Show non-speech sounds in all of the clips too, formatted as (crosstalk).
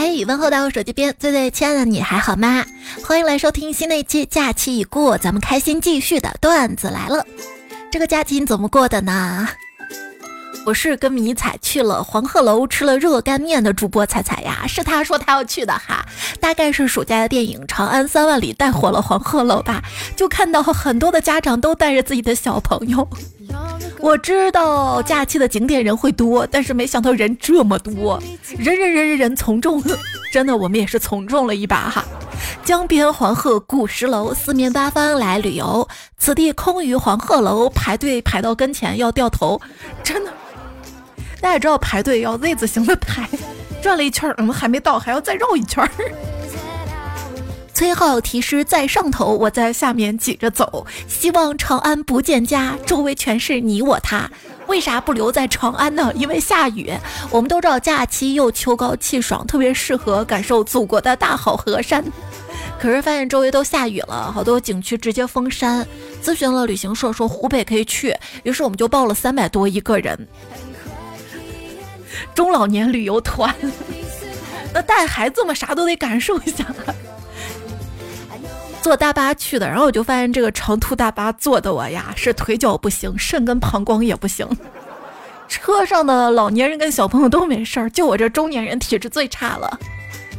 嘿，问候到我手机边最最亲爱的你还好吗？欢迎来收听新的一期《假期已过，咱们开心继续》的段子来了。这个假期你怎么过的呢？我是跟迷彩去了黄鹤楼吃了热干面的主播彩彩呀，是他说他要去的哈。大概是暑假的电影《长安三万里》带火了黄鹤楼吧，就看到很多的家长都带着自己的小朋友。我知道假期的景点人会多，但是没想到人这么多，人人人人人从众，真的我们也是从众了一把哈。江边黄鹤古石楼，四面八方来旅游，此地空余黄鹤楼，排队排到跟前要掉头，真的。大家知道排队要 Z 字形的排，转了一圈，嗯，还没到，还要再绕一圈。崔浩题诗在上头，我在下面挤着走。希望长安不见家，周围全是你我他。为啥不留在长安呢？因为下雨。我们都知道假期又秋高气爽，特别适合感受祖国的大好河山。(laughs) 可是发现周围都下雨了，好多景区直接封山。咨询了旅行社，说湖北可以去，于是我们就报了三百多一个人。中老年旅游团，(laughs) 那带孩子们，啥都得感受一下。坐大巴去的，然后我就发现这个长途大巴坐的我呀，是腿脚不行，肾跟膀胱也不行。车上的老年人跟小朋友都没事儿，就我这中年人体质最差了。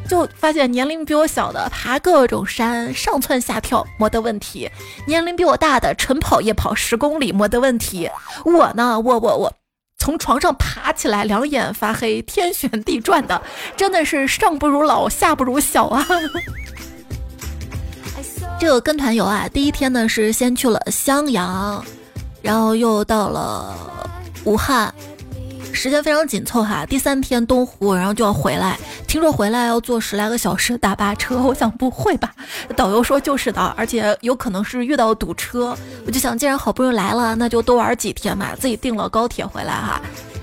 就发现年龄比我小的爬各种山，上蹿下跳没得问题；年龄比我大的晨跑夜跑十公里没得问题。我呢，我我我。从床上爬起来，两眼发黑，天旋地转的，真的是上不如老，下不如小啊！这个跟团游啊，第一天呢是先去了襄阳，然后又到了武汉。时间非常紧凑哈，第三天东湖，然后就要回来。听说回来要坐十来个小时大巴车，我想不会吧？(laughs) 导游说就是的，而且有可能是遇到堵车。我就想，既然好不容易来了，那就多玩几天嘛。自己订了高铁回来哈。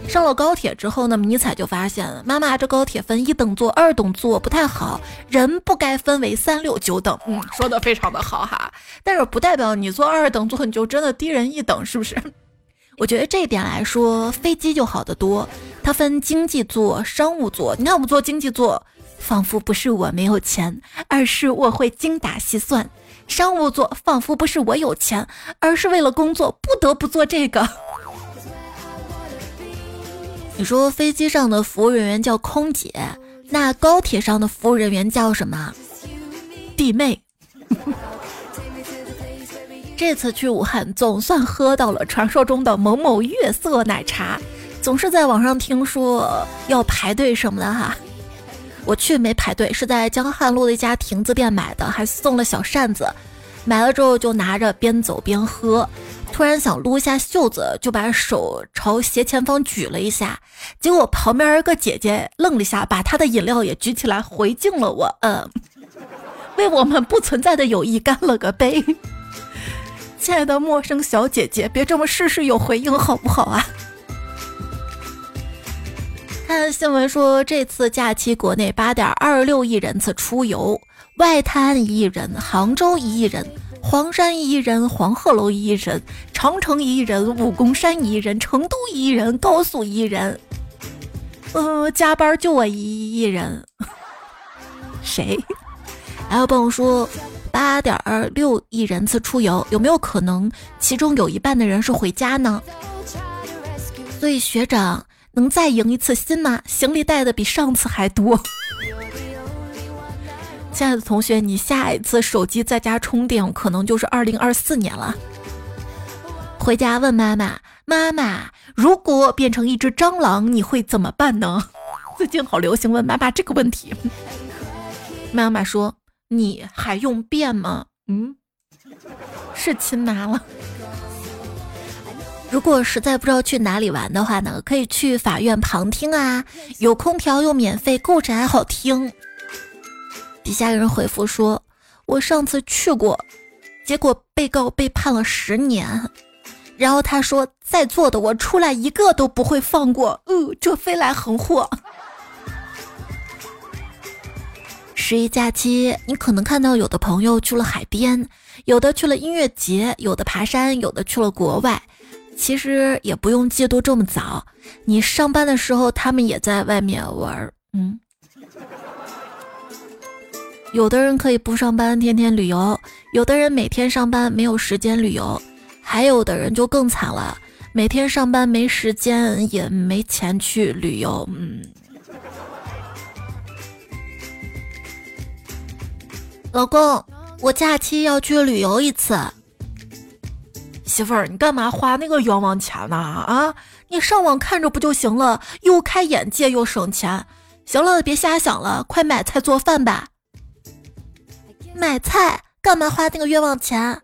上了高铁之后呢，迷彩就发现，妈妈这高铁分一等座、二等座不太好，人不该分为三六九等。嗯，说的非常的好哈，但是不代表你坐二等座你就真的低人一等，是不是？(laughs) 我觉得这一点来说，飞机就好得多。它分经济座、商务座。你看我们坐经济座，仿佛不是我没有钱，而是我会精打细算；商务座仿佛不是我有钱，而是为了工作不得不做这个。你说飞机上的服务人员叫空姐，那高铁上的服务人员叫什么？弟妹。这次去武汉，总算喝到了传说中的某某月色奶茶。总是在网上听说要排队什么的哈，我去没排队，是在江汉路的一家亭子店买的，还送了小扇子。买了之后就拿着边走边喝，突然想撸一下袖子，就把手朝斜前方举了一下，结果旁边一个姐姐愣了一下，把她的饮料也举起来回敬了我，嗯，为我们不存在的友谊干了个杯。亲爱的陌生小姐姐，别这么事事有回应好不好啊？看新闻说，这次假期国内八点二六亿人次出游，外滩一亿人，杭州一亿人，黄山一人，黄鹤楼一人，长城一人，武功山一人，成都一人，高速一人。嗯，加班就我一一人。(laughs) 谁？还有朋友说。八点六亿人次出游，有没有可能其中有一半的人是回家呢？所以学长能再赢一次心吗？行李带的比上次还多。亲爱的同学，你下一次手机在家充电可能就是二零二四年了。回家问妈妈：“妈妈，如果变成一只蟑螂，你会怎么办呢？” (laughs) 最近好流行问妈妈这个问题。妈妈说。你还用变吗？嗯，是亲妈了。如果实在不知道去哪里玩的话呢，可以去法院旁听啊，有空调又免费，故事还好听。底下有人回复说，我上次去过，结果被告被判了十年。然后他说，在座的我出来一个都不会放过。呃，这飞来横祸。十一假期，你可能看到有的朋友去了海边，有的去了音乐节，有的爬山，有的去了国外。其实也不用嫉妒这么早，你上班的时候，他们也在外面玩儿。嗯，有的人可以不上班，天天旅游；有的人每天上班没有时间旅游；还有的人就更惨了，每天上班没时间也没钱去旅游。嗯，老公，我假期要去旅游一次。媳妇儿，你干嘛花那个冤枉钱呢？啊，你上网看着不就行了？又开眼界又省钱。行了，别瞎想了，快买菜做饭吧。买菜干嘛花那个冤枉钱？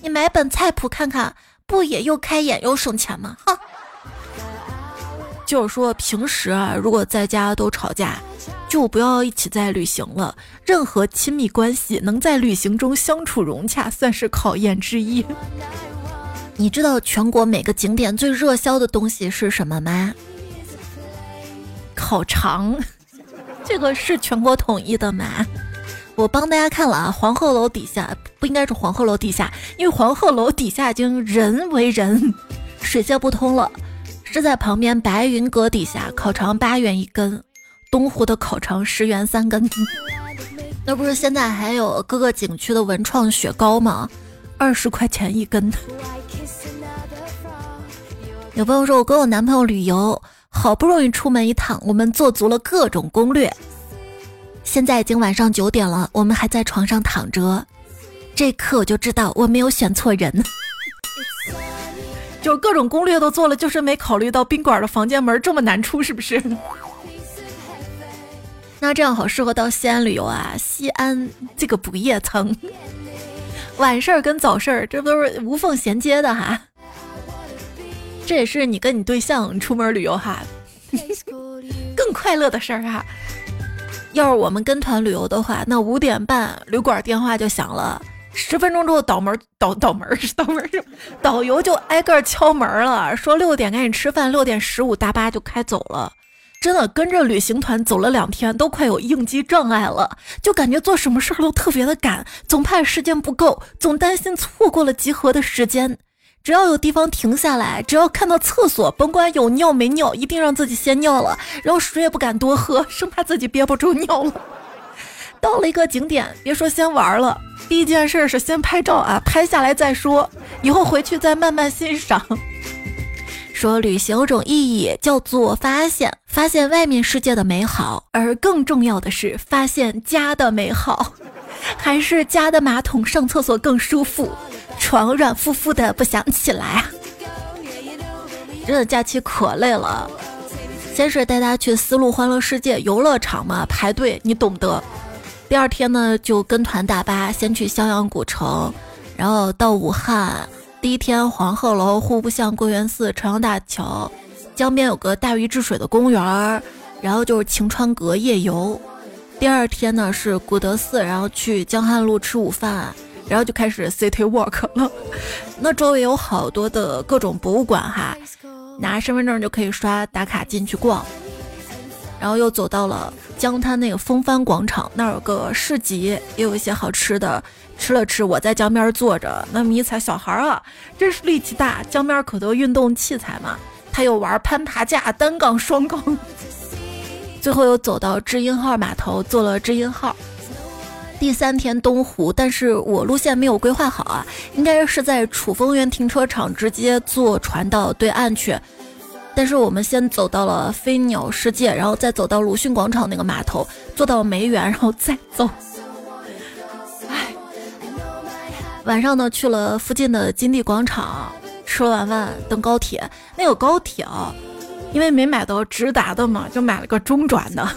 你买本菜谱看看，不也又开眼又省钱吗？哈！就是说，平时啊，如果在家都吵架，就不要一起在旅行了。任何亲密关系能在旅行中相处融洽，算是考验之一。你知道全国每个景点最热销的东西是什么吗？烤肠，(laughs) 这个是全国统一的吗？我帮大家看了啊，黄鹤楼底下不应该是黄鹤楼底下，因为黄鹤楼底下已经人为人，水泄不通了，是在旁边白云阁底下，烤肠八元一根，东湖的烤肠十元三根。那不是现在还有各个景区的文创雪糕吗？二十块钱一根。有朋友说，我跟我男朋友旅游，好不容易出门一趟，我们做足了各种攻略。现在已经晚上九点了，我们还在床上躺着。这刻我就知道我没有选错人，就各种攻略都做了，就是没考虑到宾馆的房间门这么难出，是不是？那这样好适合到西安旅游啊！西安这个不夜城，晚事儿跟早事儿这不都是无缝衔接的哈？这也是你跟你对象出门旅游哈，(laughs) 更快乐的事儿哈。要是我们跟团旅游的话，那五点半旅馆电话就响了，十分钟之后导门导导门导门导游就挨个敲门了，说六点赶紧吃饭，六点十五大巴就开走了。真的跟着旅行团走了两天，都快有应激障碍了，就感觉做什么事儿都特别的赶，总怕时间不够，总担心错过了集合的时间。只要有地方停下来，只要看到厕所，甭管有尿没尿，一定让自己先尿了，然后水也不敢多喝，生怕自己憋不住尿了。(laughs) 到了一个景点，别说先玩了，第一件事是先拍照啊，拍下来再说，以后回去再慢慢欣赏。说旅行有种意义叫做发现，发现外面世界的美好，而更重要的是发现家的美好，(laughs) 还是家的马桶上厕所更舒服。床软乎乎的，不想起来啊！真的假期可累了。先是带他去丝路欢乐世界游乐场嘛，排队你懂得。第二天呢，就跟团大巴先去襄阳古城，然后到武汉。第一天黄鹤楼、户部巷、归元寺、朝阳大桥，江边有个大禹治水的公园，然后就是晴川阁夜游。第二天呢是古德寺，然后去江汉路吃午饭。然后就开始 city walk 了，(laughs) 那周围有好多的各种博物馆哈，拿身份证就可以刷打卡进去逛。然后又走到了江滩那个风帆广场，那儿有个市集，也有一些好吃的。吃了吃，我在江边坐着，那迷彩小孩啊，真是力气大。江边可多运动器材嘛，他又玩攀爬架、单杠、双杠。最后又走到知音号码头，坐了知音号。第三天东湖，但是我路线没有规划好啊，应该是在楚风园停车场直接坐船到对岸去。但是我们先走到了飞鸟世界，然后再走到鲁迅广场那个码头，坐到梅园，然后再走。唉，晚上呢去了附近的金地广场，吃了晚饭，等高铁。那个高铁啊，因为没买到直达的嘛，就买了个中转的。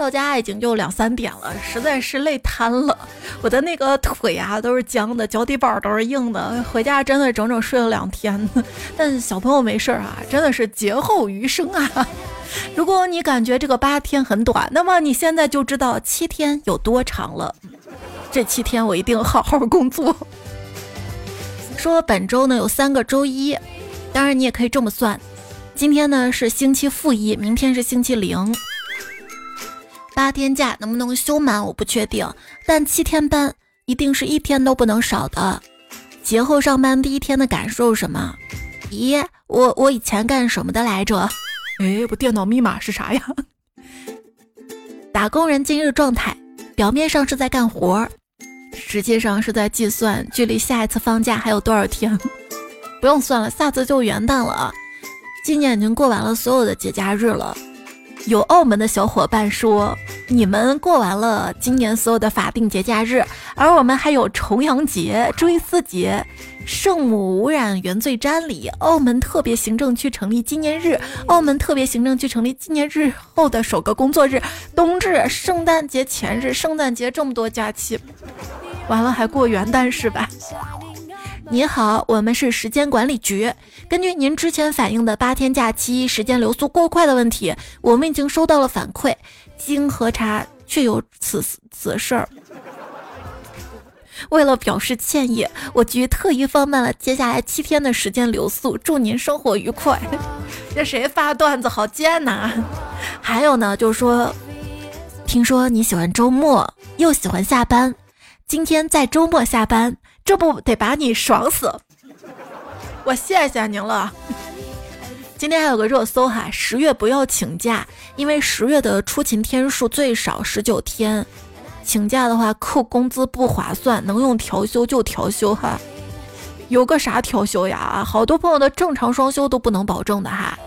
到家已经就两三点了，实在是累瘫了。我的那个腿啊都是僵的，脚底板都是硬的。回家真的整整睡了两天。(laughs) 但小朋友没事儿啊，真的是劫后余生啊。(laughs) 如果你感觉这个八天很短，那么你现在就知道七天有多长了。这七天我一定好好工作。说本周呢有三个周一，当然你也可以这么算：今天呢是星期负一，明天是星期零。八天假能不能休满我不确定，但七天班一定是一天都不能少的。节后上班第一天的感受什么？咦，我我以前干什么的来着？哎，我电脑密码是啥呀？(laughs) 打工人今日状态：表面上是在干活，实际上是在计算距离下一次放假还有多少天。(laughs) 不用算了，下次就元旦了啊！今年已经过完了所有的节假日了。有澳门的小伙伴说，你们过完了今年所有的法定节假日，而我们还有重阳节、追思节、圣母无染原罪瞻礼、澳门特别行政区成立纪念日、澳门特别行政区成立纪念日后的首个工作日、冬至、圣诞节前日、圣诞节这么多假期，完了还过元旦是吧？你好，我们是时间管理局。根据您之前反映的八天假期时间流速过快的问题，我们已经收到了反馈。经核查，确有此此事儿。为了表示歉意，我局特意放慢了接下来七天的时间流速。祝您生活愉快。(laughs) 这谁发段子好贱呐？还有呢，就是说，听说你喜欢周末，又喜欢下班，今天在周末下班。这不得把你爽死！我谢谢您了。今天还有个热搜哈，十月不要请假，因为十月的出勤天数最少十九天，请假的话扣工资不划算，能用调休就调休哈。有个啥调休呀？好多朋友的正常双休都不能保证的哈。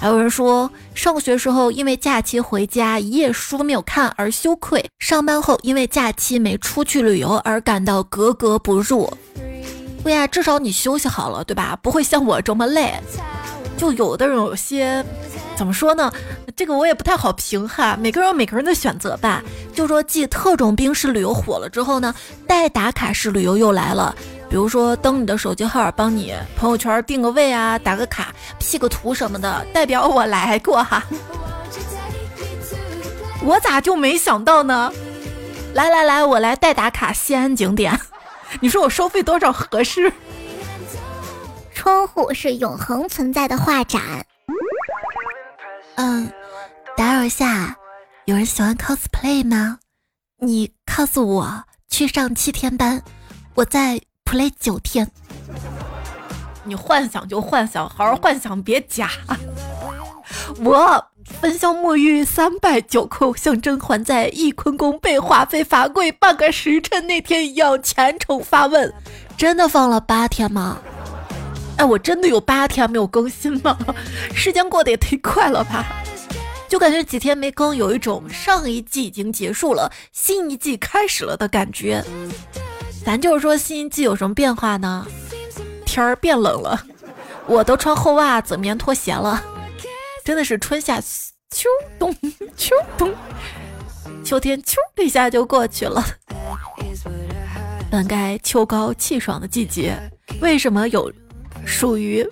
还有人说，上学时候因为假期回家一页书没有看而羞愧；上班后因为假期没出去旅游而感到格格不入。对呀，至少你休息好了，对吧？不会像我这么累。就有的人有些，怎么说呢？这个我也不太好评哈。每个人有每个人的选择吧。就说继特种兵式旅游火了之后呢，代打卡式旅游又来了。比如说登你的手机号，帮你朋友圈定个位啊，打个卡，P 个图什么的，代表我来过哈。(laughs) 我咋就没想到呢？来来来，我来代打卡西安景点，(laughs) 你说我收费多少合适？窗户是永恒存在的画展。嗯，打扰一下，有人喜欢 cosplay 吗？你告诉我去上七天班，我在。Play 九天，你幻想就幻想，好好幻想，别假。(laughs) 我焚香沐浴三拜九叩，像甄嬛在翊坤宫被华妃罚跪半个时辰那天一样虔诚发问：真的放了八天吗？哎，我真的有八天没有更新吗？(laughs) 时间过得也忒快了吧？就感觉几天没更，有一种上一季已经结束了，新一季开始了的感觉。咱就是说，新一季有什么变化呢？天儿变冷了，我都穿厚袜子、棉拖鞋了，真的是春夏秋冬秋冬，秋天秋一下就过去了。本该秋高气爽的季节，为什么有属于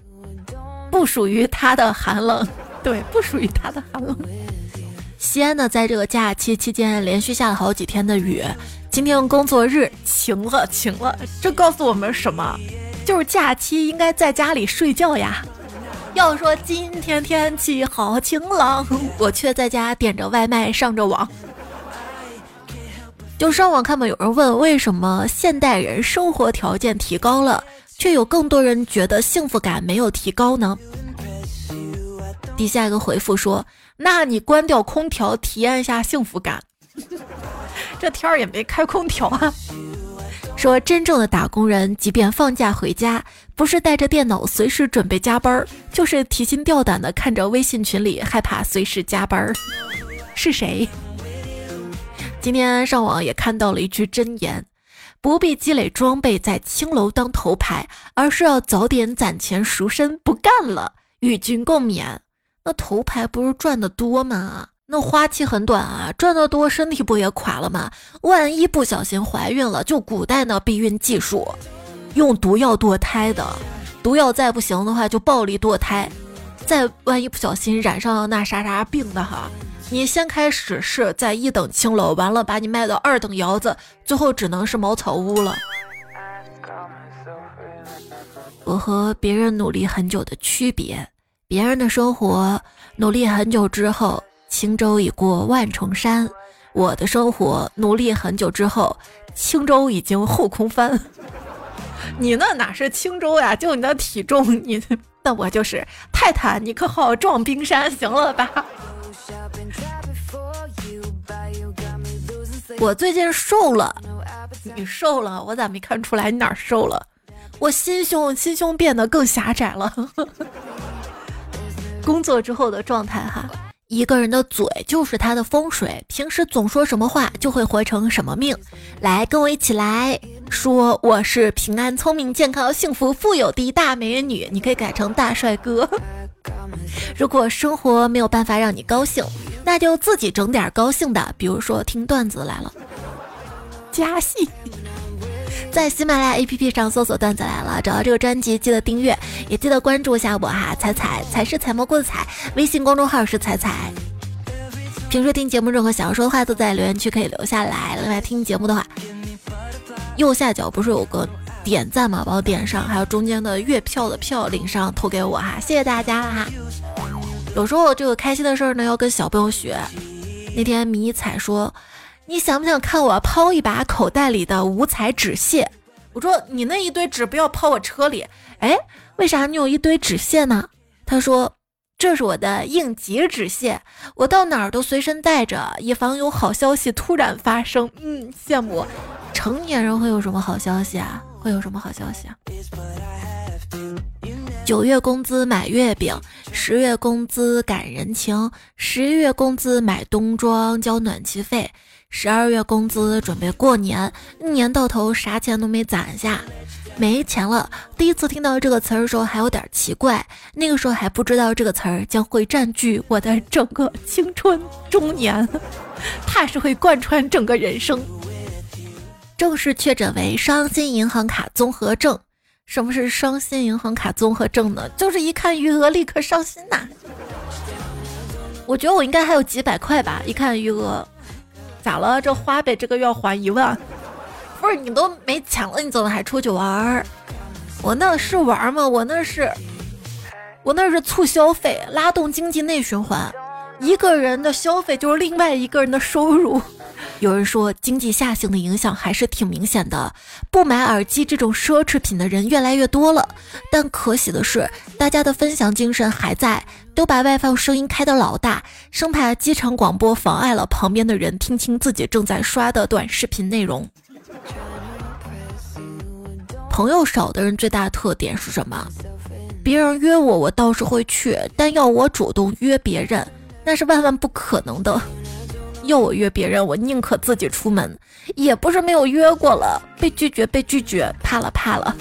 不属于它的寒冷？对，不属于它的寒冷。西安呢，在这个假期期间连续下了好几天的雨。今天工作日晴了，晴了，这告诉我们什么？就是假期应该在家里睡觉呀。要说今天天气好晴朗，我却在家点着外卖上着网。就上网看嘛，有人问为什么现代人生活条件提高了，却有更多人觉得幸福感没有提高呢？底下一个回复说：“那你关掉空调，体验一下幸福感。” (laughs) 这天儿也没开空调啊！说真正的打工人，即便放假回家，不是带着电脑随时准备加班，就是提心吊胆的看着微信群里，害怕随时加班。是谁？今天上网也看到了一句真言：不必积累装备在青楼当头牌，而是要早点攒钱赎身，不干了，与君共勉。那头牌不是赚的多吗？那花期很短啊，赚得多身体不也垮了吗？万一不小心怀孕了，就古代那避孕技术，用毒药堕胎的，毒药再不行的话就暴力堕胎，再万一不小心染上那啥啥病的哈，你先开始是在一等青楼，完了把你卖到二等窑子，最后只能是茅草屋了。我和别人努力很久的区别，别人的生活努力很久之后。轻舟已过万重山，我的生活努力很久之后，轻舟已经后空翻。(laughs) 你那哪是轻舟呀？就你的体重，你 (laughs) 那我就是泰坦尼克号撞冰山，行了吧？我最近瘦了，你瘦了，我咋没看出来你哪瘦了？我心胸心胸变得更狭窄了。(laughs) 工作之后的状态哈，一个人的嘴就是他的风水，平时总说什么话就会活成什么命。来，跟我一起来说，我是平安、聪明、健康、幸福、富有的大美女，你可以改成大帅哥。如果生活没有办法让你高兴。那就自己整点高兴的，比如说听段子来了，加戏，在喜马拉雅 APP 上搜索“段子来了”，找到这个专辑，记得订阅，也记得关注一下我哈，彩彩彩是采蘑菇的彩，微信公众号是彩彩。平时听节目任何想要说的话都在留言区可以留下来。另外听节目的话，右下角不是有个点赞吗？帮我点上，还有中间的月票的票领上，投给我哈，谢谢大家了哈。有时候这个开心的事儿呢，要跟小朋友学。那天迷彩说：“你想不想看我抛一把口袋里的五彩纸屑？”我说：“你那一堆纸不要抛我车里。”哎，为啥你有一堆纸屑呢？他说：“这是我的应急纸屑，我到哪儿都随身带着，以防有好消息突然发生。”嗯，羡慕。成年人会有什么好消息啊？会有什么好消息啊？九月工资买月饼，十月工资赶人情，十一月工资买冬装交暖气费，十二月工资准备过年，一年到头啥钱都没攒下，没钱了。第一次听到这个词儿的时候还有点奇怪，那个时候还不知道这个词儿将会占据我的整个青春中年，(laughs) 怕是会贯穿整个人生。正式确诊为伤心银行卡综合症。什么是伤心银行卡综合症呢？就是一看余额立刻伤心呐。我觉得我应该还有几百块吧，一看余额，咋了？这花呗这个月要还一万，不是你都没钱了，你怎么还出去玩儿？我那是玩吗？我那是，我那是促消费，拉动经济内循环。一个人的消费就是另外一个人的收入。有人说，经济下行的影响还是挺明显的，不买耳机这种奢侈品的人越来越多了。但可喜的是，大家的分享精神还在，都把外放声音开得老大，生怕机场广播妨碍了旁边的人听清自己正在刷的短视频内容。朋友少的人最大特点是什么？别人约我，我倒是会去，但要我主动约别人，那是万万不可能的。要我约别人，我宁可自己出门，也不是没有约过了，被拒绝，被拒绝，怕了，怕了。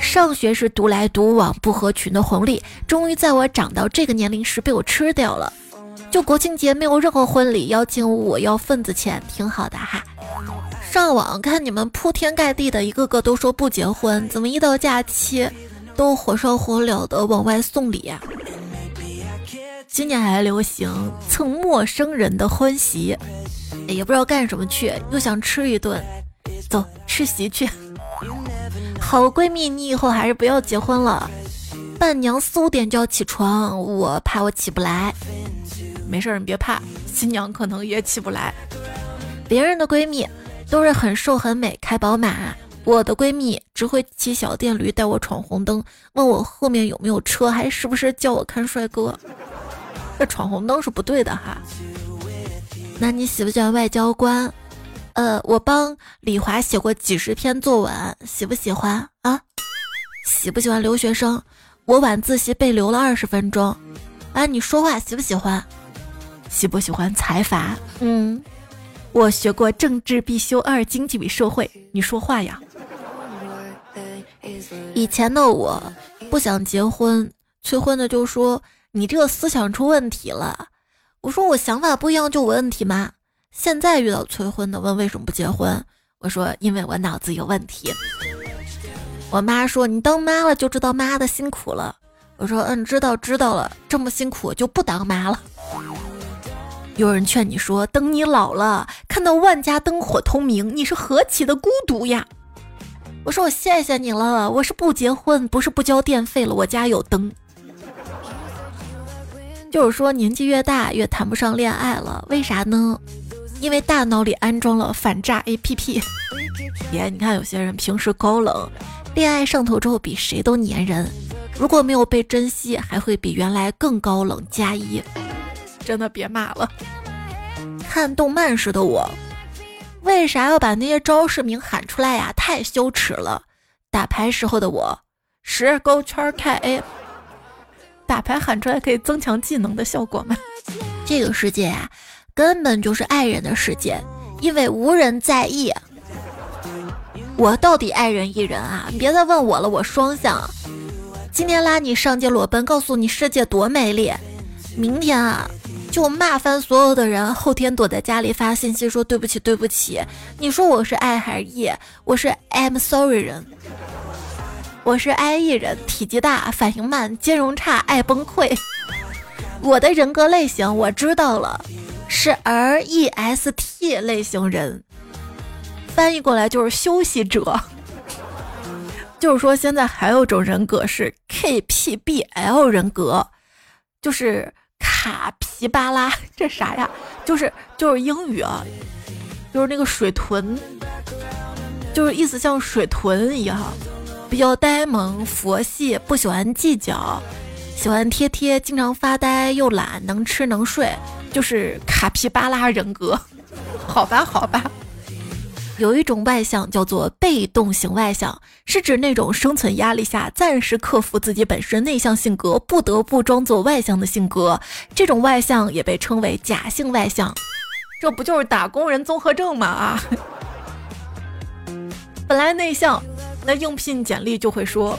上学时独来独往不合群的红利，终于在我长到这个年龄时被我吃掉了。就国庆节没有任何婚礼邀请我要份子钱，挺好的哈。上网看你们铺天盖地的，一个个都说不结婚，怎么一到假期都火烧火燎的往外送礼呀？今年还流行蹭陌生人的婚席，也不知道干什么去，又想吃一顿，走吃席去。好闺蜜，你以后还是不要结婚了。伴娘四五点就要起床，我怕我起不来。没事，你别怕，新娘可能也起不来。别人的闺蜜都是很瘦很美，开宝马，我的闺蜜只会骑小电驴带我闯红灯，问我后面有没有车，还是不是叫我看帅哥。这闯红灯是不对的哈。那你喜不喜欢外交官？呃，我帮李华写过几十篇作文，喜不喜欢啊？喜不喜欢留学生？我晚自习被留了二十分钟。啊，你说话喜不喜欢？喜不喜欢财阀？嗯，我学过政治必修二，经济与社会。你说话呀。以前的我不想结婚，催婚的就说。你这个思想出问题了。我说我想法不一样就有问题吗？现在遇到催婚的问为什么不结婚，我说因为我脑子有问题。我妈说你当妈了就知道妈的辛苦了。我说嗯，知道知道了，这么辛苦就不当妈了。有人劝你说等你老了看到万家灯火通明，你是何其的孤独呀。我说我谢谢你了，我是不结婚，不是不交电费了，我家有灯。就是说，年纪越大越谈不上恋爱了，为啥呢？因为大脑里安装了反诈 APP。爷，(laughs) 你看有些人平时高冷，恋爱上头之后比谁都粘人，如果没有被珍惜，还会比原来更高冷加一。真的别骂了。看动漫时的我，为啥要把那些招式名喊出来呀？太羞耻了！打牌时候的我，十勾圈开 A。打牌喊出来可以增强技能的效果吗？这个世界啊，根本就是爱人的世界，因为无人在意。我到底爱人一人啊？别再问我了，我双向。今天拉你上街裸奔，告诉你世界多美丽。明天啊，就骂翻所有的人。后天躲在家里发信息说对不起对不起。你说我是爱还是 E？我是 I'm sorry 人。我是 I E 人，体积大，反应慢，兼容差，爱崩溃。我的人格类型我知道了，是 R E S T 类型人，翻译过来就是休息者。就是说，现在还有种人格是 K P B L 人格，就是卡皮巴拉，这啥呀？就是就是英语啊，就是那个水豚，就是意思像水豚一样。比较呆萌、佛系，不喜欢计较，喜欢贴贴，经常发呆，又懒，能吃能睡，就是卡皮巴拉人格。(laughs) 好吧，好吧。有一种外向叫做被动型外向，是指那种生存压力下暂时克服自己本身内向性格，不得不装作外向的性格。这种外向也被称为假性外向。这不就是打工人综合症吗？啊，(laughs) 本来内向。那应聘简历就会说，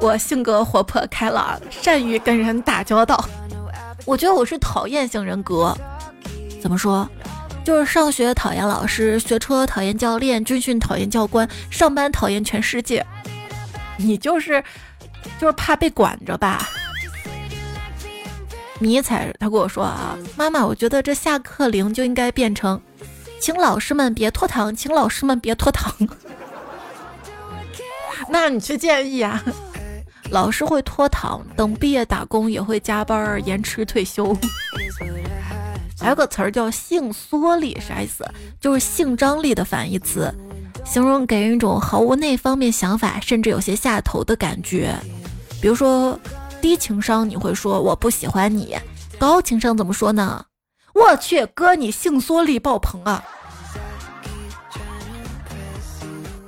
我性格活泼开朗，善于跟人打交道。我觉得我是讨厌型人格。怎么说？就是上学讨厌老师，学车讨厌教练，军训讨厌教官，上班讨厌全世界。你就是，就是怕被管着吧？迷彩他跟我说啊，妈妈，我觉得这下课铃就应该变成，请老师们别拖堂，请老师们别拖堂。(laughs) 那你去建议啊，老师会拖堂，等毕业打工也会加班延迟退休。还有个词儿叫性缩力，啥意思？就是性张力的反义词，形容给人一种毫无那方面想法，甚至有些下头的感觉。比如说低情商，你会说我不喜欢你；高情商怎么说呢？我去，哥你性缩力爆棚啊！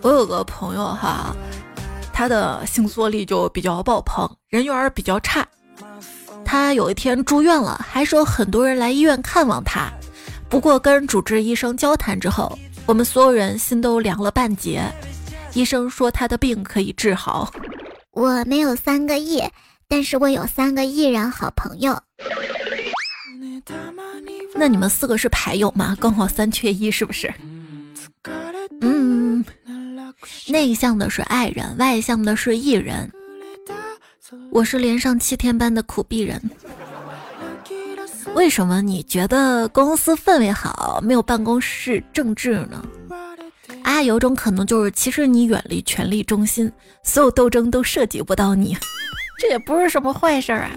我有个朋友哈。他的性缩力就比较爆棚，人缘比较差。他有一天住院了，还是有很多人来医院看望他。不过跟主治医生交谈之后，我们所有人心都凉了半截。医生说他的病可以治好。我没有三个亿，但是我有三个艺人好朋友。那你们四个是牌友吗？刚好三缺一，是不是？嗯。内向的是爱人，外向的是艺人。我是连上七天班的苦逼人。为什么你觉得公司氛围好，没有办公室政治呢？啊，有种可能就是，其实你远离权力中心，所有斗争都涉及不到你。这也不是什么坏事啊。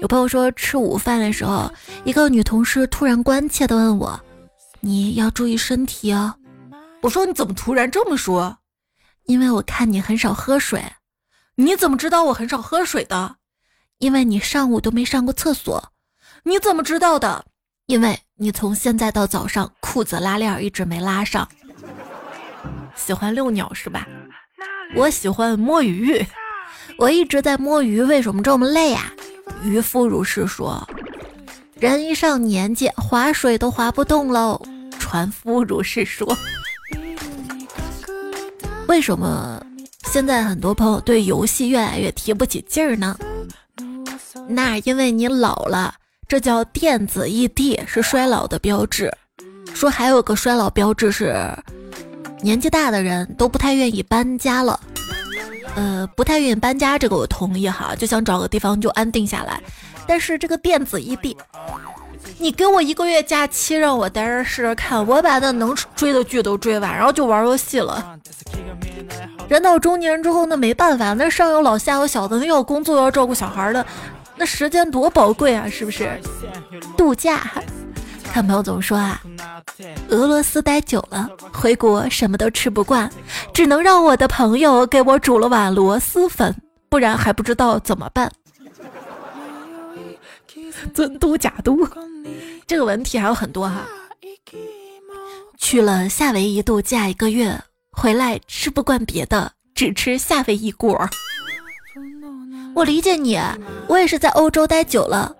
有朋友说，吃午饭的时候，一个女同事突然关切地问我：“你要注意身体哦。”我说你怎么突然这么说？因为我看你很少喝水。你怎么知道我很少喝水的？因为你上午都没上过厕所。你怎么知道的？因为你从现在到早上裤子拉链一直没拉上。喜欢遛鸟是吧？我喜欢摸鱼。我一直在摸鱼，为什么这么累呀？渔夫如是说。人一上年纪，划水都划不动喽。船夫如是说。为什么现在很多朋友对游戏越来越提不起劲儿呢？那因为你老了，这叫电子异地，是衰老的标志。说还有个衰老标志是，年纪大的人都不太愿意搬家了。呃，不太愿意搬家，这个我同意哈，就想找个地方就安定下来。但是这个电子异地，你给我一个月假期，让我待着试试看，我把那能追的剧都追完，然后就玩游戏了。人到中年之后，那没办法，那上有老下有小的，那要工作要照顾小孩的，那时间多宝贵啊，是不是？度假，看朋友怎么说啊？俄罗斯待久了，回国什么都吃不惯，只能让我的朋友给我煮了碗螺蛳粉，不然还不知道怎么办。真都假都，这个问题还有很多哈。去了夏威夷度假一个月，回来吃不惯别的，只吃夏威夷果。我理解你，我也是在欧洲待久了，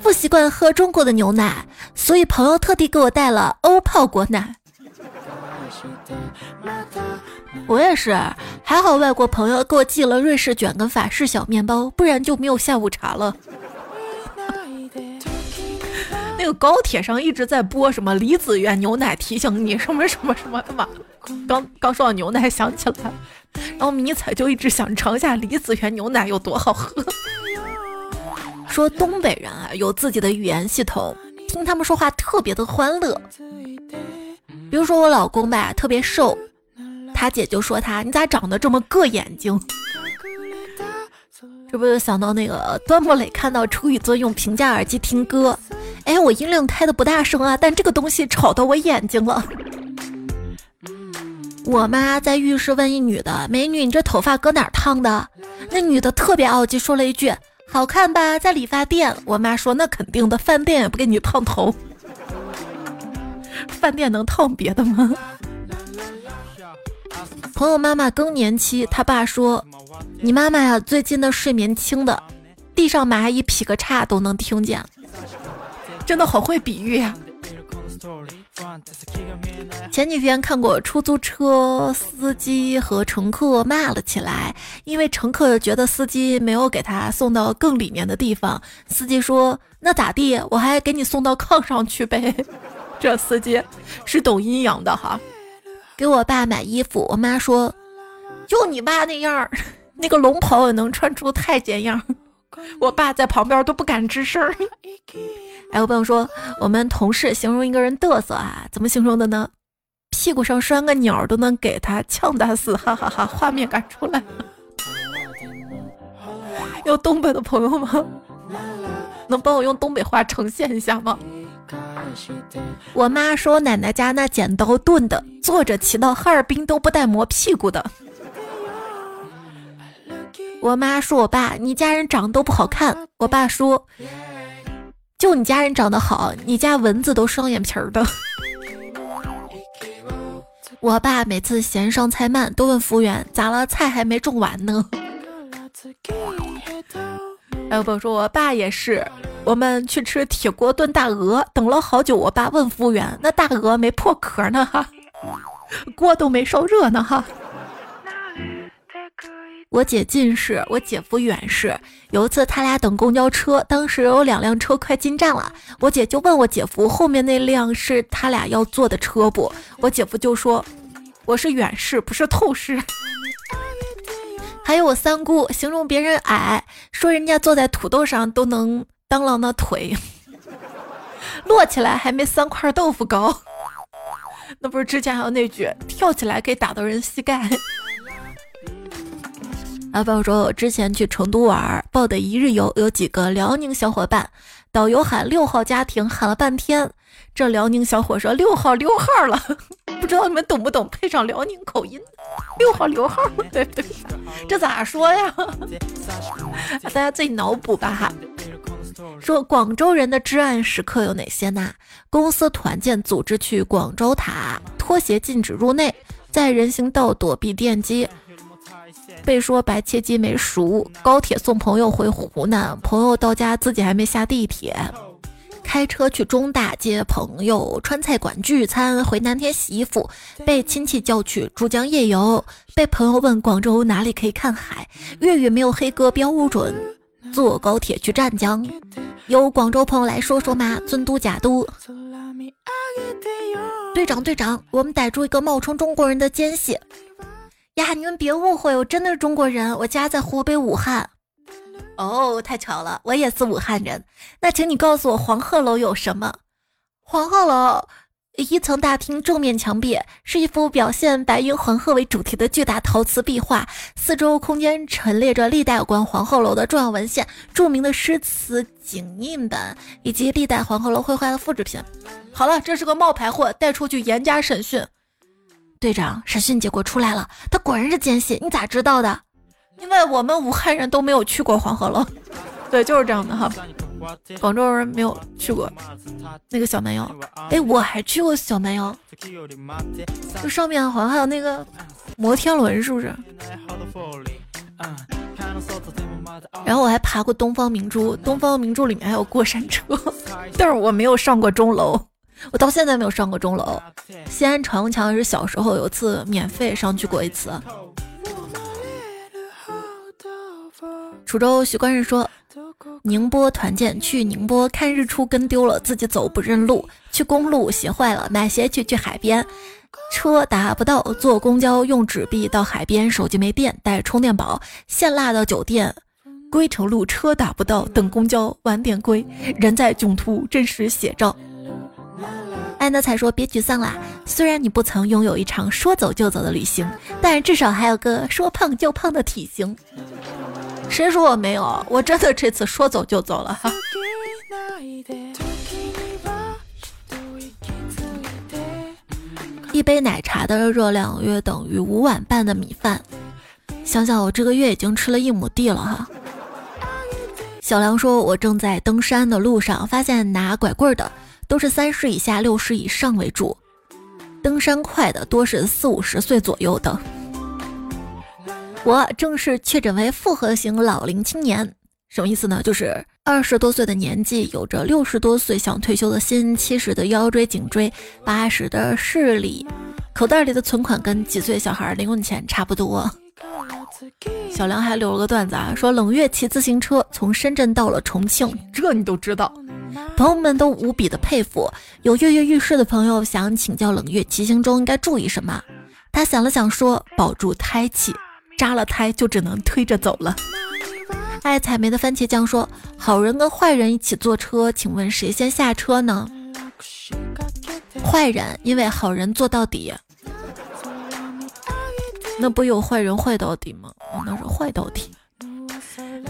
不习惯喝中国的牛奶，所以朋友特地给我带了欧泡果奶。我也是，还好外国朋友给我寄了瑞士卷跟法式小面包，不然就没有下午茶了。那个高铁上一直在播什么李子园牛奶，提醒你什么什么什么的嘛。刚刚说到牛奶，想起来，然后迷彩就一直想尝一下李子园牛奶有多好喝。说东北人啊，有自己的语言系统，听他们说话特别的欢乐。比如说我老公吧，特别瘦。他姐就说他，你咋长得这么硌眼睛？这不就想到那个端木磊看到楚雨尊用平价耳机听歌，哎，我音量开的不大声啊，但这个东西吵到我眼睛了。我妈在浴室问一女的：“美女，你这头发搁哪儿烫的？”那女的特别傲气，说了一句：“好看吧，在理发店。”我妈说：“那肯定的，饭店也不给你烫头，(laughs) 饭店能烫别的吗？”朋友妈妈更年期，他爸说：“你妈妈呀，最近的睡眠轻的，地上蚂蚁劈个叉都能听见，真的好会比喻呀。”前几天看过出租车司机和乘客骂了起来，因为乘客觉得司机没有给他送到更里面的地方，司机说：“那咋地？我还给你送到炕上去呗。(laughs) ”这司机是懂阴阳的哈。给我爸买衣服，我妈说：“就你爸那样，(laughs) 那个龙袍也能穿出太监样。(laughs) ”我爸在旁边都不敢吱声。还有朋友说，我们同事形容一个人嘚瑟啊，怎么形容的呢？屁股上拴个鸟都能给他呛打死，哈哈哈！画面感出来。有东北的朋友吗？能帮我用东北话呈现一下吗？我妈说，奶奶家那剪刀钝的，坐着骑到哈尔滨都不带磨屁股的。我妈说我爸，你家人长得都不好看。我爸说，就你家人长得好，你家蚊子都双眼皮儿的。(laughs) 我爸每次嫌上菜慢，都问服务员咋了，菜还没种完呢。还有朋友说，我爸也是。我们去吃铁锅炖大鹅，等了好久。我爸问服务员：“那大鹅没破壳呢？哈，锅都没烧热呢？哈。”我姐近视，我姐夫远视。有一次他俩等公交车，当时有两辆车快进站了，我姐就问我姐夫：“后面那辆是他俩要坐的车不？”我姐夫就说：“我是远视，不是透视。(laughs) ”还有我三姑形容别人矮，说人家坐在土豆上都能。当啷的腿 (laughs) 摞起来还没三块豆腐高，(laughs) 那不是之前还有那句跳起来可以打到人膝盖。啊，比如说我之前去成都玩，报的一日游，有几个辽宁小伙伴，导游喊六号家庭，喊了半天，这辽宁小伙说六号溜号了，(laughs) 不知道你们懂不懂？配上辽宁口音，六号溜号，(laughs) 对对，这咋说呀？(laughs) 大家自己脑补吧哈。说广州人的至暗时刻有哪些呢？公司团建组织去广州塔，拖鞋禁止入内，在人行道躲避电击，被说白切鸡没熟，高铁送朋友回湖南，朋友到家自己还没下地铁，开车去中大接朋友，川菜馆聚餐，回南天洗衣服，被亲戚叫去珠江夜游，被朋友问广州哪里可以看海，粤语没有黑哥标准。坐高铁去湛江，有广州朋友来说说吗？尊都假都。队长队长，我们逮住一个冒充中国人的奸细呀！你们别误会，我真的是中国人，我家在湖北武汉。哦，太巧了，我也是武汉人。那请你告诉我，黄鹤楼有什么？黄鹤楼。一层大厅正面墙壁是一幅表现白云黄鹤为主题的巨大陶瓷壁画，四周空间陈列着历代有关黄鹤楼的重要文献、著名的诗词景印本以及历代黄鹤楼绘画的复制品。好了，这是个冒牌货，带出去严加审讯。队长，审讯结果出来了，他果然是奸细，你咋知道的？因为我们武汉人都没有去过黄鹤楼。对，就是这样的哈。广州人没有去过那个小蛮腰。哎，我还去过小蛮腰，就上面好像还有那个摩天轮，是不是？然后我还爬过东方明珠，东方明珠里面还有过山车，(laughs) 但是我没有上过钟楼，我到现在没有上过钟楼。西安城墙是小时候有一次免费上去过一次。滁州徐官人说，宁波团建去宁波看日出跟丢了，自己走不认路，去公路鞋坏了，买鞋去去海边，车达不到，坐公交用纸币到海边，手机没电带充电宝，现落到酒店。归程路车打不到，等公交晚点归，人在囧途真实写照。安德才说别沮丧啦，虽然你不曾拥有一场说走就走的旅行，但至少还有个说胖就胖的体型。谁说我没有？我真的这次说走就走了哈。一杯奶茶的热量约等于五碗半的米饭，想想我这个月已经吃了一亩地了哈。小梁说：“我正在登山的路上，发现拿拐棍的都是三十以下、六十以上为主，登山快的多是四五十岁左右的。我正是确诊为复合型老龄青年，什么意思呢？就是二十多岁的年纪，有着六十多岁想退休的心，七十的腰椎颈椎，八十的视力，口袋里的存款跟几岁小孩零用钱差不多。”小梁还留了个段子啊，说冷月骑自行车从深圳到了重庆，这你都知道，朋友们都无比的佩服。有跃跃欲试的朋友想请教冷月骑行中应该注意什么？他想了想说：保住胎气，扎了胎就只能推着走了。爱采梅的番茄酱说：好人跟坏人一起坐车，请问谁先下车呢？坏人，因为好人坐到底。那不有坏人坏到底吗？那是坏到底。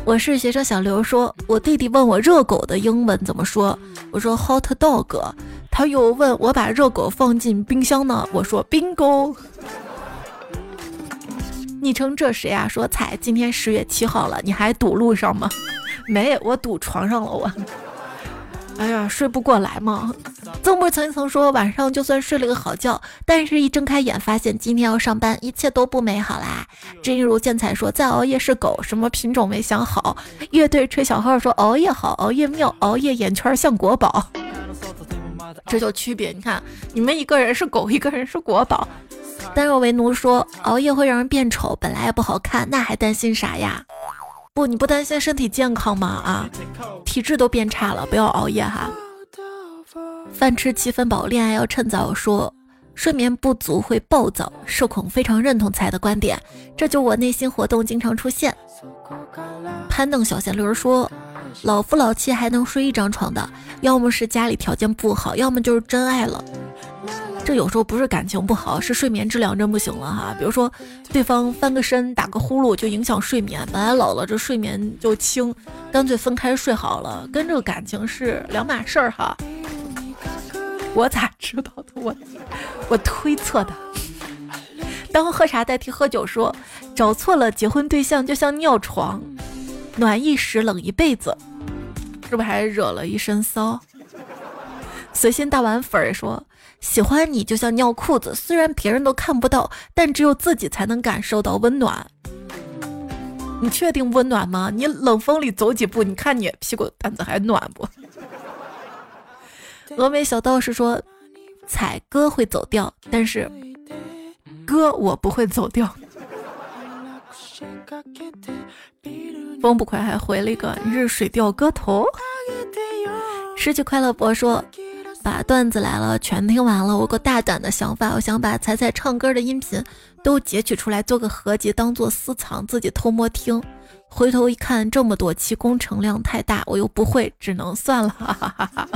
我是学生小刘，说我弟弟问我热狗的英文怎么说，我说 hot dog。他又问我把热狗放进冰箱呢，我说 bingo。昵称这谁啊？说彩，今天十月七号了，你还堵路上吗？(laughs) 没，我堵床上了，我。哎呀，睡不过来嘛。曾不曾曾说晚上就算睡了个好觉，但是一睁开眼发现今天要上班，一切都不美好啦。真如见彩说再熬夜是狗，什么品种没想好。乐队吹小号说熬夜好，熬夜妙，熬夜眼圈像国宝。这就区别，你看你们一个人是狗，一个人是国宝。但若为奴说熬夜会让人变丑，本来也不好看，那还担心啥呀？不，你不担心身体健康吗？啊，体质都变差了，不要熬夜哈。饭吃七分饱，恋爱要趁早。说睡眠不足会暴躁，社恐非常认同才的观点，这就我内心活动经常出现。攀登小仙驴说，老夫老妻还能睡一张床的，要么是家里条件不好，要么就是真爱了。这有时候不是感情不好，是睡眠质量真不行了哈。比如说，对方翻个身、打个呼噜就影响睡眠，本来老了这睡眠就轻，干脆分开睡好了，跟这个感情是两码事儿哈。我咋知道的？我我推测的。当喝茶代替喝酒，说找错了结婚对象就像尿床，暖一时冷一辈子，是不是还惹了一身骚？随心大碗粉说。喜欢你就像尿裤子，虽然别人都看不到，但只有自己才能感受到温暖。你确定温暖吗？你冷风里走几步，你看你屁股蛋子还暖不？峨眉小道士说：“彩哥会走掉，但是哥我不会走掉。”风不快还回了一个：“你是水调歌头。”失去快乐博说。把段子来了全听完了，我个大胆的想法，我想把彩彩唱歌的音频都截取出来做个合集，当做私藏，自己偷摸听。回头一看，这么多期工程量太大，我又不会，只能算了。哈哈哈哈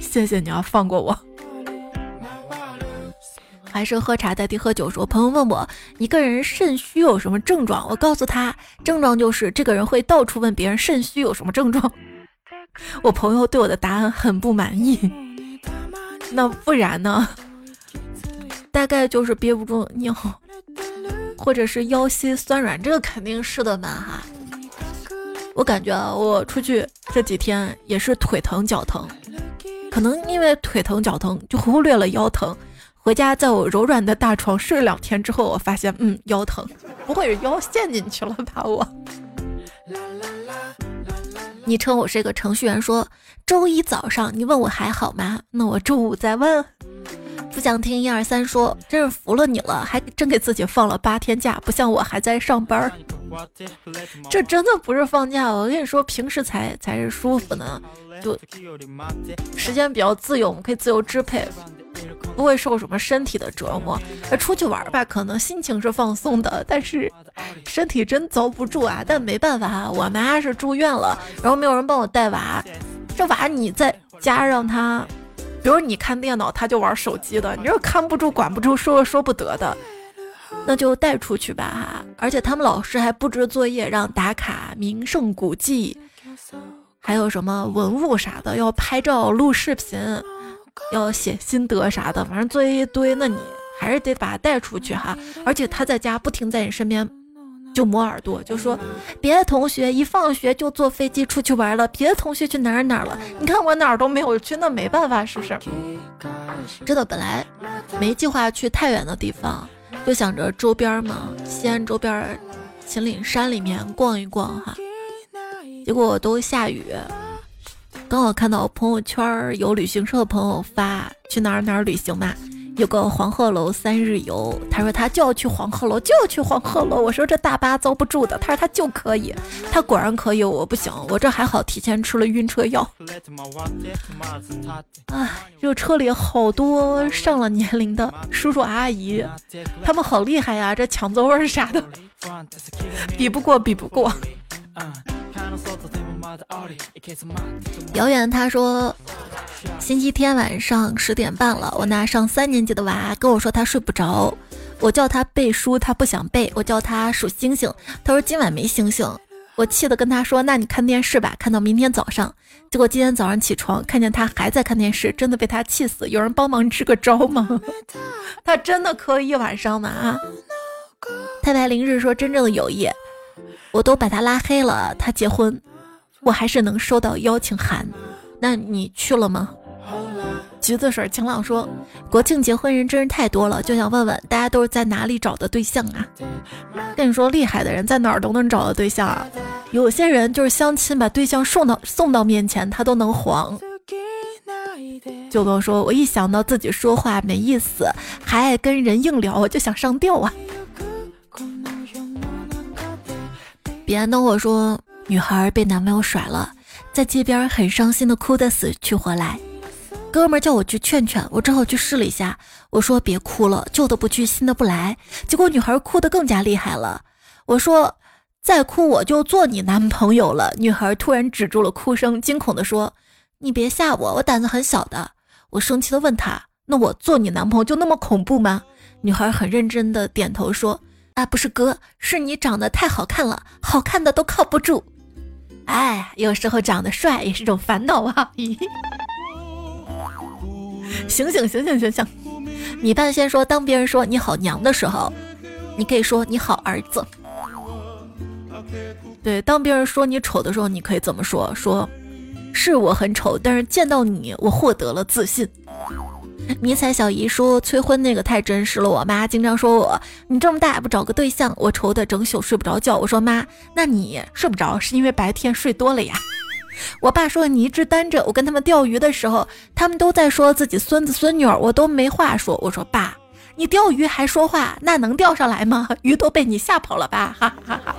谢谢你啊，放过我。还是喝茶代替喝酒。说朋友问我一个人肾虚有什么症状，我告诉他，症状就是这个人会到处问别人肾虚有什么症状。我朋友对我的答案很不满意，那不然呢？大概就是憋不住尿，或者是腰膝酸软，这个肯定是的嘛哈。我感觉啊，我出去这几天也是腿疼脚疼，可能因为腿疼脚疼就忽略了腰疼。回家在我柔软的大床睡了两天之后，我发现，嗯，腰疼，不会是腰陷进去了吧？我。你称我是一个程序员，说周一早上你问我还好吗？那我周五再问。不想听一二三说，真是服了你了，还真给自己放了八天假，不像我还在上班。这真的不是放假，我跟你说，平时才才是舒服呢，就时间比较自由，我们可以自由支配，不会受什么身体的折磨。那出去玩吧，可能心情是放松的，但是身体真遭不住啊。但没办法，我妈是住院了，然后没有人帮我带娃，这娃你在家让他。比如你看电脑，他就玩手机的，你这看不住、管不住、说说不得的，那就带出去吧哈。而且他们老师还布置作业，让打卡名胜古迹，还有什么文物啥的，要拍照、录视频，要写心得啥的，反正作业一堆，那你还是得把他带出去哈。而且他在家不停在你身边。就磨耳朵，就说别的同学一放学就坐飞机出去玩了，别的同学去哪儿哪儿了，你看我哪儿都没有去，那没办法，是不是？真的，本来没计划去太远的地方，就想着周边嘛，西安周边秦岭山里面逛一逛哈，结果都下雨，刚好看到朋友圈有旅行社的朋友发去哪儿哪儿旅行嘛。有个黄鹤楼三日游，他说他就要去黄鹤楼，就要去黄鹤楼。我说这大巴遭不住的，他说他就可以，他果然可以，我不行，我这还好提前吃了晕车药。哎，这车里好多上了年龄的叔叔阿姨，他们好厉害呀，这抢座位啥的，比不过，比不过。遥远他说，星期天晚上十点半了，我那上三年级的娃跟我说他睡不着，我叫他背书，他不想背，我叫他数星星，他说今晚没星星，我气得跟他说，那你看电视吧，看到明天早上。结果今天早上起床看见他还在看电视，真的被他气死。有人帮忙支个招吗？(laughs) 他真的可以一晚上吗？啊！太白凌日说，真正的友谊。我都把他拉黑了，他结婚，我还是能收到邀请函。那你去了吗？橘子水晴朗说，国庆结婚人真是太多了，就想问问大家都是在哪里找的对象啊？跟你说，厉害的人在哪儿都能找到对象啊。有些人就是相亲把对象送到送到面前，他都能黄。九哥说，我一想到自己说话没意思，还爱跟人硬聊，我就想上吊啊。彼岸灯火说，女孩被男朋友甩了，在街边很伤心的哭得死去活来。哥们叫我去劝劝，我只好去试了一下。我说别哭了，旧的不去，新的不来。结果女孩哭得更加厉害了。我说再哭我就做你男朋友了。女孩突然止住了哭声，惊恐地说：“你别吓我，我胆子很小的。”我生气地问她：“那我做你男朋友就那么恐怖吗？”女孩很认真地点头说。啊，不是哥，是你长得太好看了，好看的都靠不住。哎，有时候长得帅也是种烦恼啊。(laughs) 咦，醒醒醒醒醒醒！你爸先说，当别人说你好娘的时候，你可以说你好儿子。对，当别人说你丑的时候，你可以怎么说？说是我很丑，但是见到你，我获得了自信。迷彩小姨说催婚那个太真实了，我妈经常说我你这么大也不找个对象，我愁的整宿睡不着觉。我说妈，那你睡不着是因为白天睡多了呀？我爸说你一直单着，我跟他们钓鱼的时候，他们都在说自己孙子孙女儿，我都没话说。我说爸，你钓鱼还说话，那能钓上来吗？鱼都被你吓跑了吧？哈哈哈。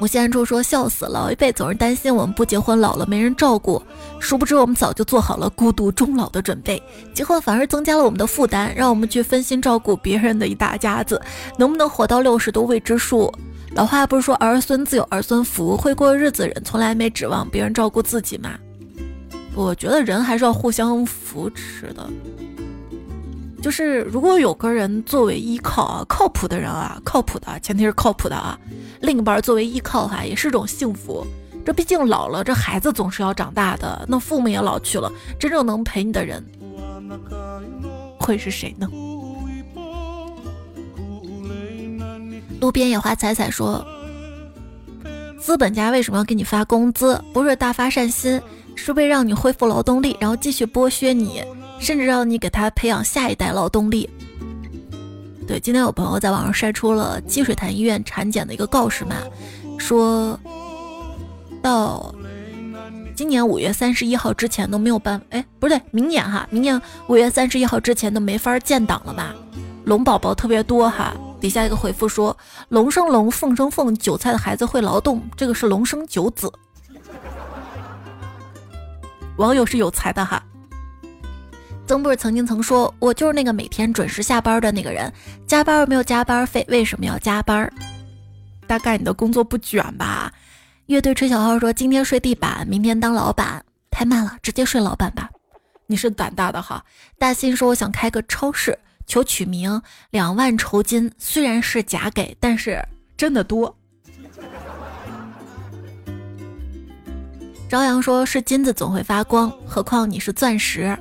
吴先初说：“笑死了，一辈总是担心我们不结婚老了没人照顾，殊不知我们早就做好了孤独终老的准备。结婚反而增加了我们的负担，让我们去分心照顾别人的一大家子，能不能活到六十都未知数。老话不是说儿孙自有儿孙福，会过日子的人从来没指望别人照顾自己吗？我觉得人还是要互相扶持的。”就是如果有个人作为依靠啊，靠谱的人啊，靠谱的前提是靠谱的啊，另一半作为依靠哈，也是种幸福。这毕竟老了，这孩子总是要长大的，那父母也老去了，真正能陪你的人会是谁呢？路边野花采采说：“资本家为什么要给你发工资？不是大发善心，是为让你恢复劳动力，然后继续剥削你，甚至让你给他培养下一代劳动力。”对，今天有朋友在网上晒出了积水潭医院产检的一个告示嘛，说到今年五月三十一号之前都没有办，哎，不对，明年哈，明年五月三十一号之前都没法建档了吧？龙宝宝特别多哈。底下一个回复说：“龙生龙，凤生凤，韭菜的孩子会劳动，这个是龙生九子。”网友是有才的哈。曾不是曾经曾说：“我就是那个每天准时下班的那个人，加班又没有加班费，为什么要加班？大概你的工作不卷吧。”乐队吹小号说：“今天睡地板，明天当老板，太慢了，直接睡老板吧。”你是胆大的哈。大新说：“我想开个超市，求取名两万酬金，虽然是假给，但是真的多。”朝阳说：“是金子总会发光，何况你是钻石。”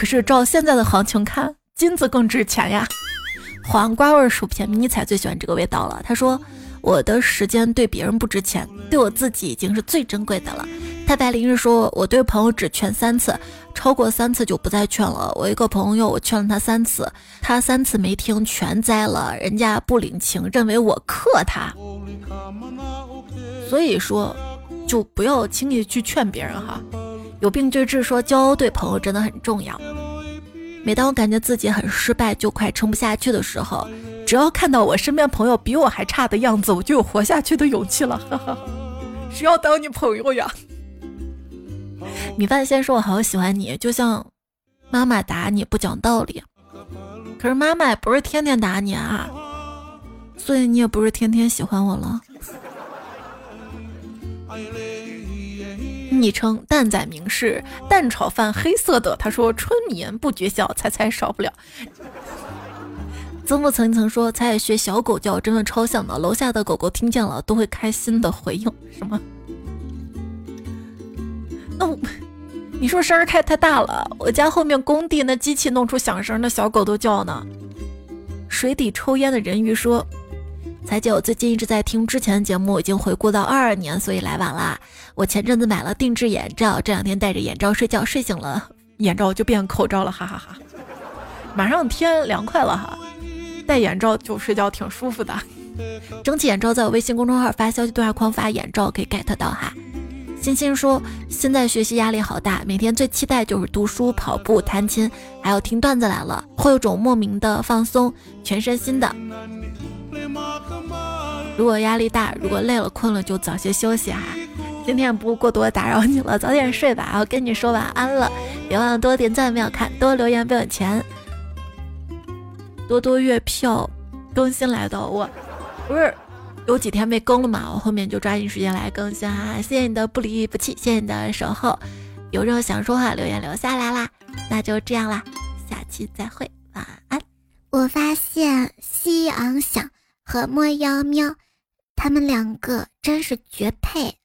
可是照现在的行情看，金子更值钱呀！黄瓜味薯片，迷你彩最喜欢这个味道了。他说：“我的时间对别人不值钱，对我自己已经是最珍贵的了。”太白林日说：“我对朋友只劝三次，超过三次就不再劝了。我一个朋友，我劝了他三次，他三次没听，全栽了。人家不领情，认为我克他。所以说，就不要轻易去劝别人哈。”有病就治，说交对朋友真的很重要。每当我感觉自己很失败，就快撑不下去的时候，只要看到我身边朋友比我还差的样子，我就有活下去的勇气了。(laughs) 谁要当你朋友呀？米饭先说：“我好喜欢你，就像妈妈打你不讲道理。可是妈妈也不是天天打你啊，所以你也不是天天喜欢我了。”昵称蛋仔明示蛋炒饭黑色的，他说春眠不觉晓，猜猜少不了。曾父曾曾说，猜学小狗叫真的超像的，楼下的狗狗听见了都会开心的回应什么？那我你说声儿开太大了，我家后面工地那机器弄出响声，那小狗都叫呢。水底抽烟的人鱼说。彩姐，我最近一直在听之前的节目，已经回顾到二二年，所以来晚啦。我前阵子买了定制眼罩，这两天戴着眼罩睡觉，睡醒了眼罩就变口罩了，哈哈哈。马上天凉快了哈，戴眼罩就睡觉挺舒服的。蒸汽眼罩在我微信公众号发消息对话框发眼罩可以 get 到哈。欣欣说，现在学习压力好大，每天最期待就是读书、跑步、弹琴，还有听段子来了，会有种莫名的放松，全身心的。如果压力大，如果累了、困了，就早些休息哈。今天不过多打扰你了，早点睡吧。我跟你说晚安了，别忘了多点赞、秒看、多留言、不有钱、多多月票更新来的。我不是。有几天没更了嘛，我后面就抓紧时间来更新哈。谢谢你的不离不弃，谢谢你的守候。有任何想说话留言留下来啦，那就这样啦，下期再会，晚安。我发现夕阳想和莫妖喵，他们两个真是绝配。